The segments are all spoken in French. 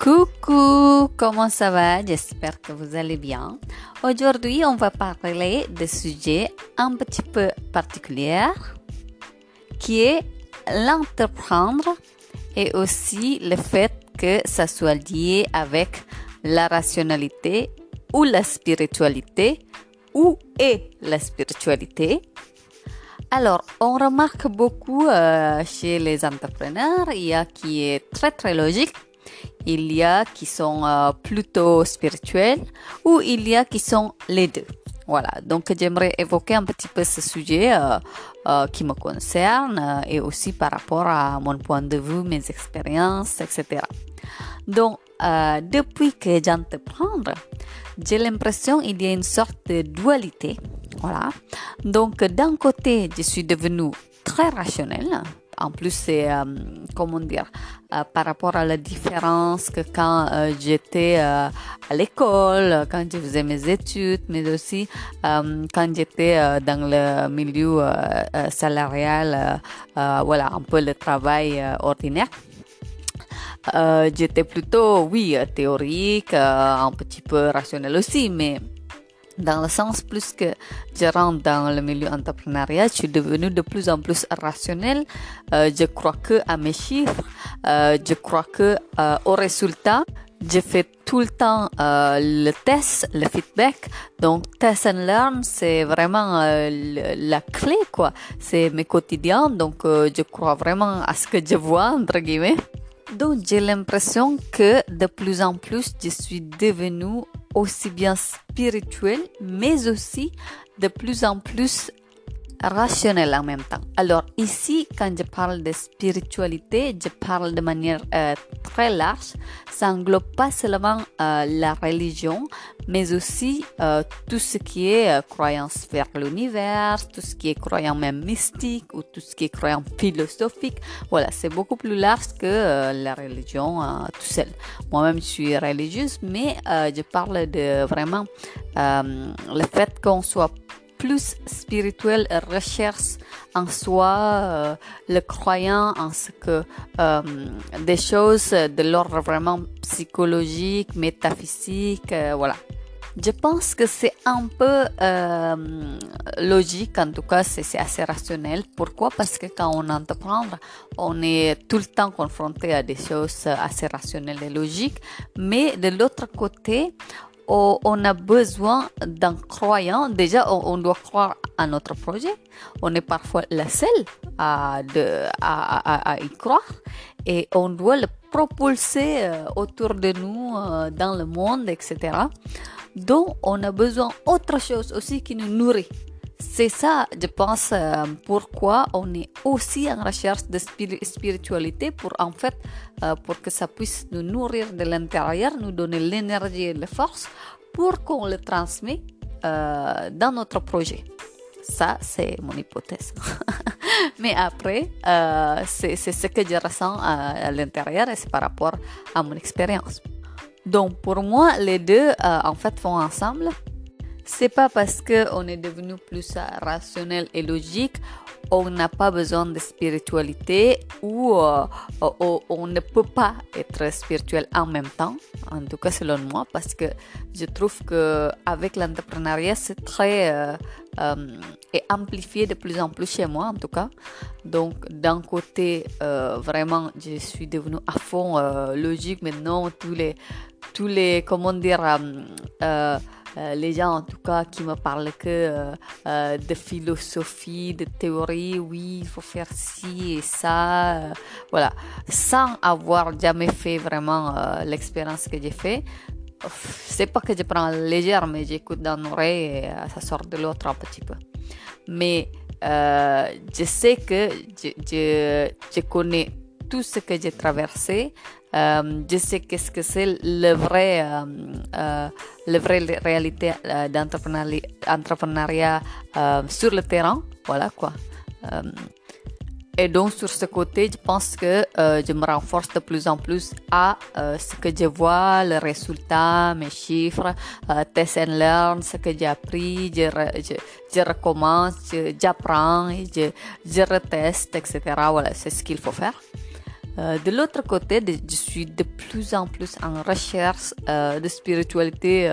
Coucou, comment ça va? J'espère que vous allez bien. Aujourd'hui, on va parler de sujet un petit peu particulier qui est l'entreprendre et aussi le fait que ça soit lié avec la rationalité ou la spiritualité ou est la spiritualité. Alors, on remarque beaucoup euh, chez les entrepreneurs, il y a qui est très très logique il y a qui sont euh, plutôt spirituels ou il y a qui sont les deux. Voilà, donc j'aimerais évoquer un petit peu ce sujet euh, euh, qui me concerne et aussi par rapport à mon point de vue, mes expériences, etc. Donc, depuis que j'entreprends, j'ai l'impression qu'il y a une sorte de dualité. Voilà. Donc, d'un côté, je suis devenue très rationnelle en plus, c'est, euh, comment dire, euh, par rapport à la différence que quand euh, j'étais à l'école, quand je faisais mes études, mais aussi quand j'étais dans le milieu salarial, voilà, un peu le travail ordinaire. j'étais plutôt, oui, théorique, un petit peu rationnel aussi, mais dans le sens plus que je rentre dans le milieu entrepreneurial, je suis devenue de plus en plus rationnel. Euh, je crois que à mes chiffres, euh, je crois que euh, au résultat. Je fais tout le temps euh, le test, le feedback. Donc, test and learn, c'est vraiment la clé, quoi. C'est mes quotidiens. Donc, je crois vraiment à ce que je vois, entre guillemets. Donc, j'ai l'impression que de plus en plus, je suis devenue aussi bien spirituel, mais aussi de plus en plus rationnel en même temps. Alors ici, quand je parle de spiritualité, je parle de manière euh, très large. Ça englobe pas seulement euh, la religion, mais aussi euh, tout ce qui est croyance vers l'univers, tout ce qui est croyance même mystique ou tout ce qui est croyance philosophique. Voilà, c'est beaucoup plus large que la religion tout seul. Moi-même, je suis religieuse, mais je parle de vraiment le fait qu'on soit plus spirituel recherche en soi euh, le croyant en ce que euh, des choses de l'ordre vraiment psychologique, métaphysique, euh, voilà. Je pense que c'est un peu logique, en tout cas c'est assez rationnel. Pourquoi? Parce que quand on entreprend, on est tout le temps confronté à des choses assez rationnelles et logiques. Mais de l'autre côté, on a besoin d'un croyant. Déjà, on, doit croire à notre projet. On est parfois la seule à, y croire et on doit le propulser euh, autour de nous euh, dans le monde, etc. Donc, on a besoin autre chose aussi qui nous nourrit c'est ça, je pense, euh, pourquoi on est aussi en recherche de spiritualité pour en fait, euh, pour que ça puisse nous nourrir de l'intérieur, nous donner l'énergie et la force pour qu'on le transmet euh, dans notre projet. Ça, c'est mon hypothèse. Mais après, c'est ce que je ressens à, l'intérieur et c'est par rapport à mon expérience. Donc, pour moi, les deux, en fait, vont ensemble c'est pas parce qu'on est devenu plus rationnel et logique on n'a pas besoin de spiritualité ou euh, on ne peut pas être spirituel en même temps en tout cas selon moi parce que je trouve que avec l'entrepreneuriat c'est très euh, euh, amplifié de plus en plus chez moi en tout cas. Donc d'un côté vraiment je suis devenue à fond logique. Maintenant tous les tous les comment dire euh, les gens en tout cas qui me parlent que euh, euh, de philosophie, de théorie, oui, il faut faire ci et ça, voilà, sans avoir jamais fait vraiment l'expérience que j'ai fait. C'est pas que je prends légère, mais j'écoute dans l'oreille et ça sort de l'autre un petit peu. Mais je sais que je connais tout ce que j'ai traversé, euh, je sais qu'est-ce que c'est le vrai, euh, euh, le vrai réalité euh, d'entrepreneuriat sur le terrain, voilà quoi. Et donc sur ce côté, je pense que je me renforce de plus en plus à ce que je vois, le résultat, mes chiffres, test and learn, ce que j'ai appris, je, je, je recommence, j'apprends, je, je reteste, etc. Voilà, c'est ce qu'il faut faire. Euh, de l'autre côté, je suis de plus en plus en recherche euh, de spiritualité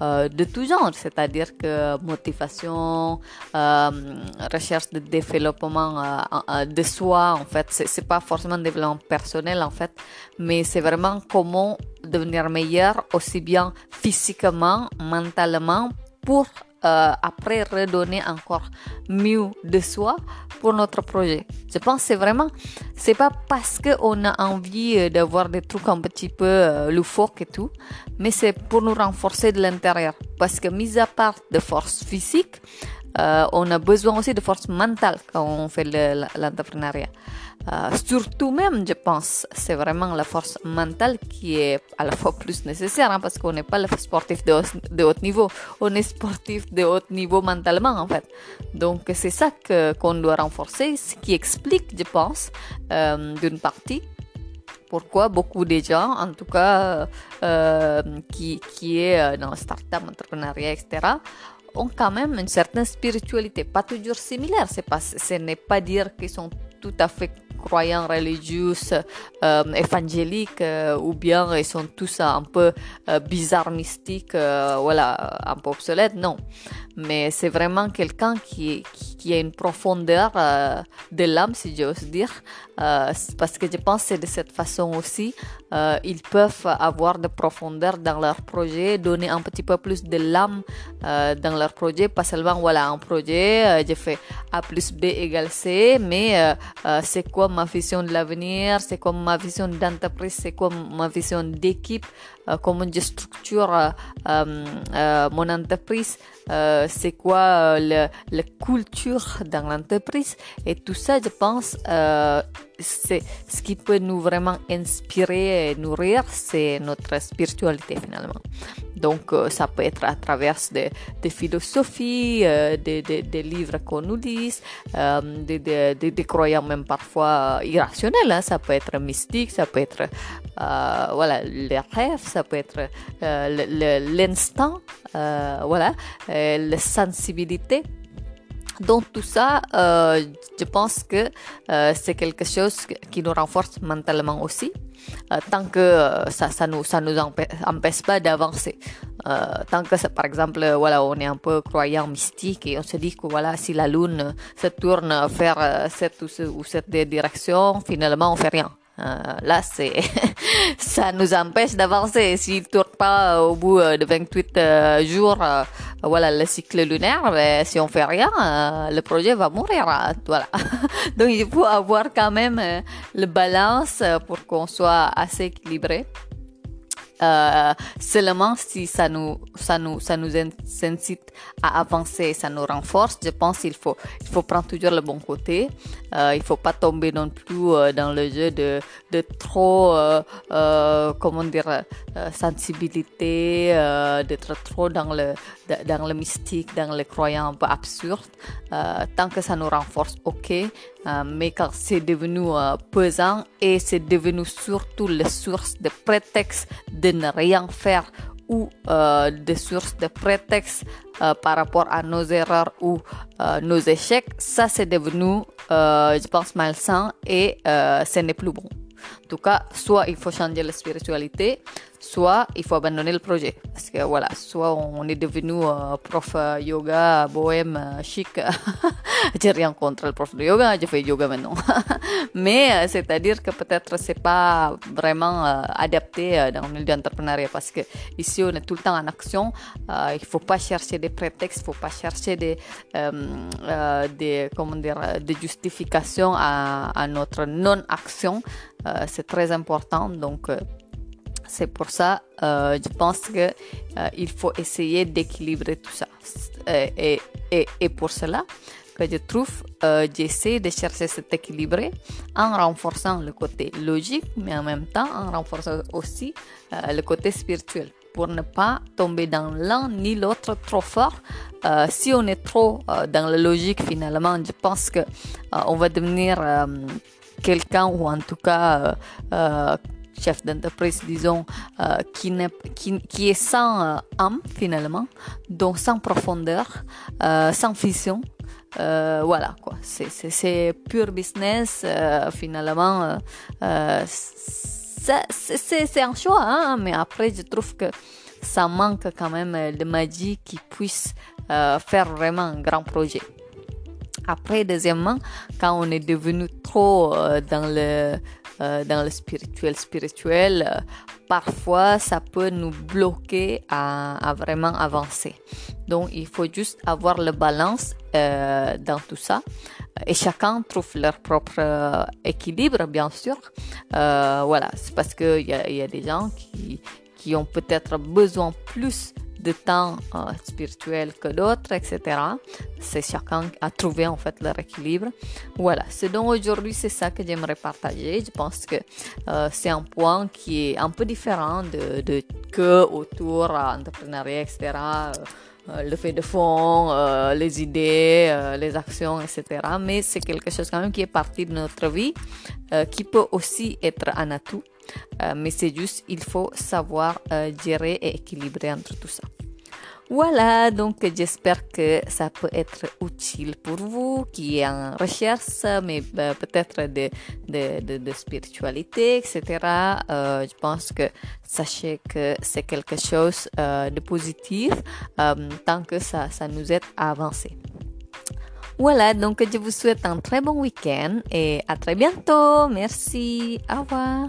euh, de tout genre, c'est-à-dire que motivation, recherche de développement de soi, en fait, c'est pas forcément développement personnel, en fait, mais c'est vraiment comment devenir meilleur, aussi bien physiquement, mentalement, pour euh, après redonner encore mieux de soi pour notre projet. Je pense c'est vraiment, c'est pas parce qu'on a envie euh, d'avoir des trucs un petit peu euh, loufoques et tout, mais c'est pour nous renforcer de l'intérieur. Parce que mis à part de force physique, euh, on a besoin aussi de force mentale quand on fait l'entrepreneuriat. Euh, surtout même, je pense, c'est vraiment la force mentale qui est à la fois plus nécessaire hein, parce qu'on n'est pas le sportif de, haut niveau, on est sportif de haut niveau mentalement en fait. Donc c'est ça qu'on doit renforcer, ce qui explique, je pense, euh, d'une partie pourquoi beaucoup de gens, en tout cas euh, qui, qui est dans le start-up, entrepreneuriat, etc., ont quand même une certaine spiritualité, pas toujours similaire. C'est pas, ce n'est pas dire qu'ils sont tout à fait croyants religieux, euh, évangéliques, euh, ou bien ils sont tous un peu euh, bizarres, mystiques, euh, voilà, un peu obsolètes. Non, mais c'est vraiment quelqu'un qui, qui, a une profondeur euh, de l'âme, si j'ose dire, euh, parce que je pense que c'est de cette façon aussi, euh, ils peuvent avoir de profondeur dans leur projet, donner un petit peu plus de l'âme dans leur projet, pas seulement, voilà, un projet, je fais A plus B égale C, mais c'est quoi ma vision de l'avenir, c'est quoi ma vision d'entreprise, c'est quoi ma vision d'équipe, comment je structure mon entreprise, euh, c'est quoi euh, la culture dans l'entreprise. Et tout ça je pense euh, c'est ce qui peut nous vraiment inspirer et nourrir c'est notre spiritualité finalement donc euh, ça peut être à travers des, philosophies euh, des, livres qu'on nous lit des, des, croyances même parfois irrationnelles hein. ça peut être mystique ça peut être voilà les rêves ça peut être l'instant voilà la sensibilité donc tout ça, euh, je pense que euh, c'est quelque chose qui nous renforce mentalement aussi, euh, tant que ça, ça nous empêche, pas d'avancer. Tant que par exemple, voilà, on est un peu croyant mystique et on se dit que voilà, si la lune se tourne vers cette ou cette direction, finalement on fait rien. Là, ça nous empêche d'avancer. S'il ne tourne pas au bout de 28 euh, jours, voilà, le cycle lunaire, ben, si on fait rien, le projet va mourir. Voilà. Donc, il faut avoir quand même le balance pour qu'on soit assez équilibré. Euh, seulement si ça nous, ça nous, ça nous incite à avancer, ça nous renforce, je pense qu'il faut, il faut prendre toujours le bon côté. Euh, il faut pas tomber non plus euh, dans le jeu de, de trop, euh, comment dire, sensibilité, d'être trop dans le, dans le mystique, dans les croyances un peu absurdes. tant que ça nous renforce, ok. Mais quand c'est devenu pesant et c'est devenu surtout la source de prétexte de ne rien faire ou euh, des sources de prétextes euh, par rapport à nos erreurs ou euh, nos échecs, ça c'est devenu, euh, je pense, malsain et euh, ce n'est plus bon. En tout cas, soit il faut changer la spiritualité, soit il faut abandonner le projet. Parce que voilà, soit on est devenu euh, prof euh, yoga, bohème, euh, chic. j'ai rien contre le prof de yoga, je fais yoga maintenant. Mais euh, c'est-à-dire que peut-être c'est pas vraiment adapté dans le milieu d'entrepreneuriat parce que ici on est tout le temps en action. il faut pas chercher des prétextes, il faut pas chercher des, dire, des justifications à notre non-action. C'est très important. Donc c'est pour ça, euh, je pense que euh, il faut essayer d'équilibrer tout ça. Et, et, et, pour cela, que je trouve, euh, j'essaie de chercher cet équilibre en renforçant le côté logique, mais en même temps en renforçant aussi euh, le côté spirituel pour ne pas tomber dans l'un ni l'autre trop fort. Euh, si on est trop euh, dans la logique, finalement, je pense que euh, on va devenir quelqu'un ou en tout cas chef d'entreprise, disons, qui, qui, qui, est sans âme finalement, donc sans profondeur, sans vision. voilà quoi, c'est pur business finalement. c'est un choix, hein, mais après je trouve que ça manque quand même de magie qui puisse faire vraiment un grand projet. Après, deuxièmement, quand on est devenu trop euh, dans le euh, dans le spirituel spirituel, euh, parfois ça peut nous bloquer à, vraiment avancer. Donc il faut juste avoir le balance dans tout ça. Et chacun trouve leur propre équilibre, bien sûr. voilà, c'est parce qu'il y y a des gens qui, qui ont peut-être besoin plus de temps euh, spirituel que d'autres, etc. C'est chacun à trouver en fait leur équilibre. Voilà, c'est donc aujourd'hui c'est ça que j'aimerais partager. Je pense que euh, c'est un point qui est un peu différent de, de que autour entrepreneuriat, etc. Euh, le fait de fond, les idées, les actions, etc. Mais c'est quelque chose quand même qui est partie de notre vie, qui peut aussi être un atout. mais c'est juste, il faut savoir gérer et équilibrer entre tout ça. Voilà, donc j'espère que ça peut être utile pour vous qui est en recherche, mais euh, peut-être de, de, de, spiritualité, etc. Euh, je pense que sachez que c'est quelque chose euh, de positif tant que ça, ça nous aide à avancer. Voilà, donc je vous souhaite un très bon week-end et à très bientôt. Merci. Au revoir.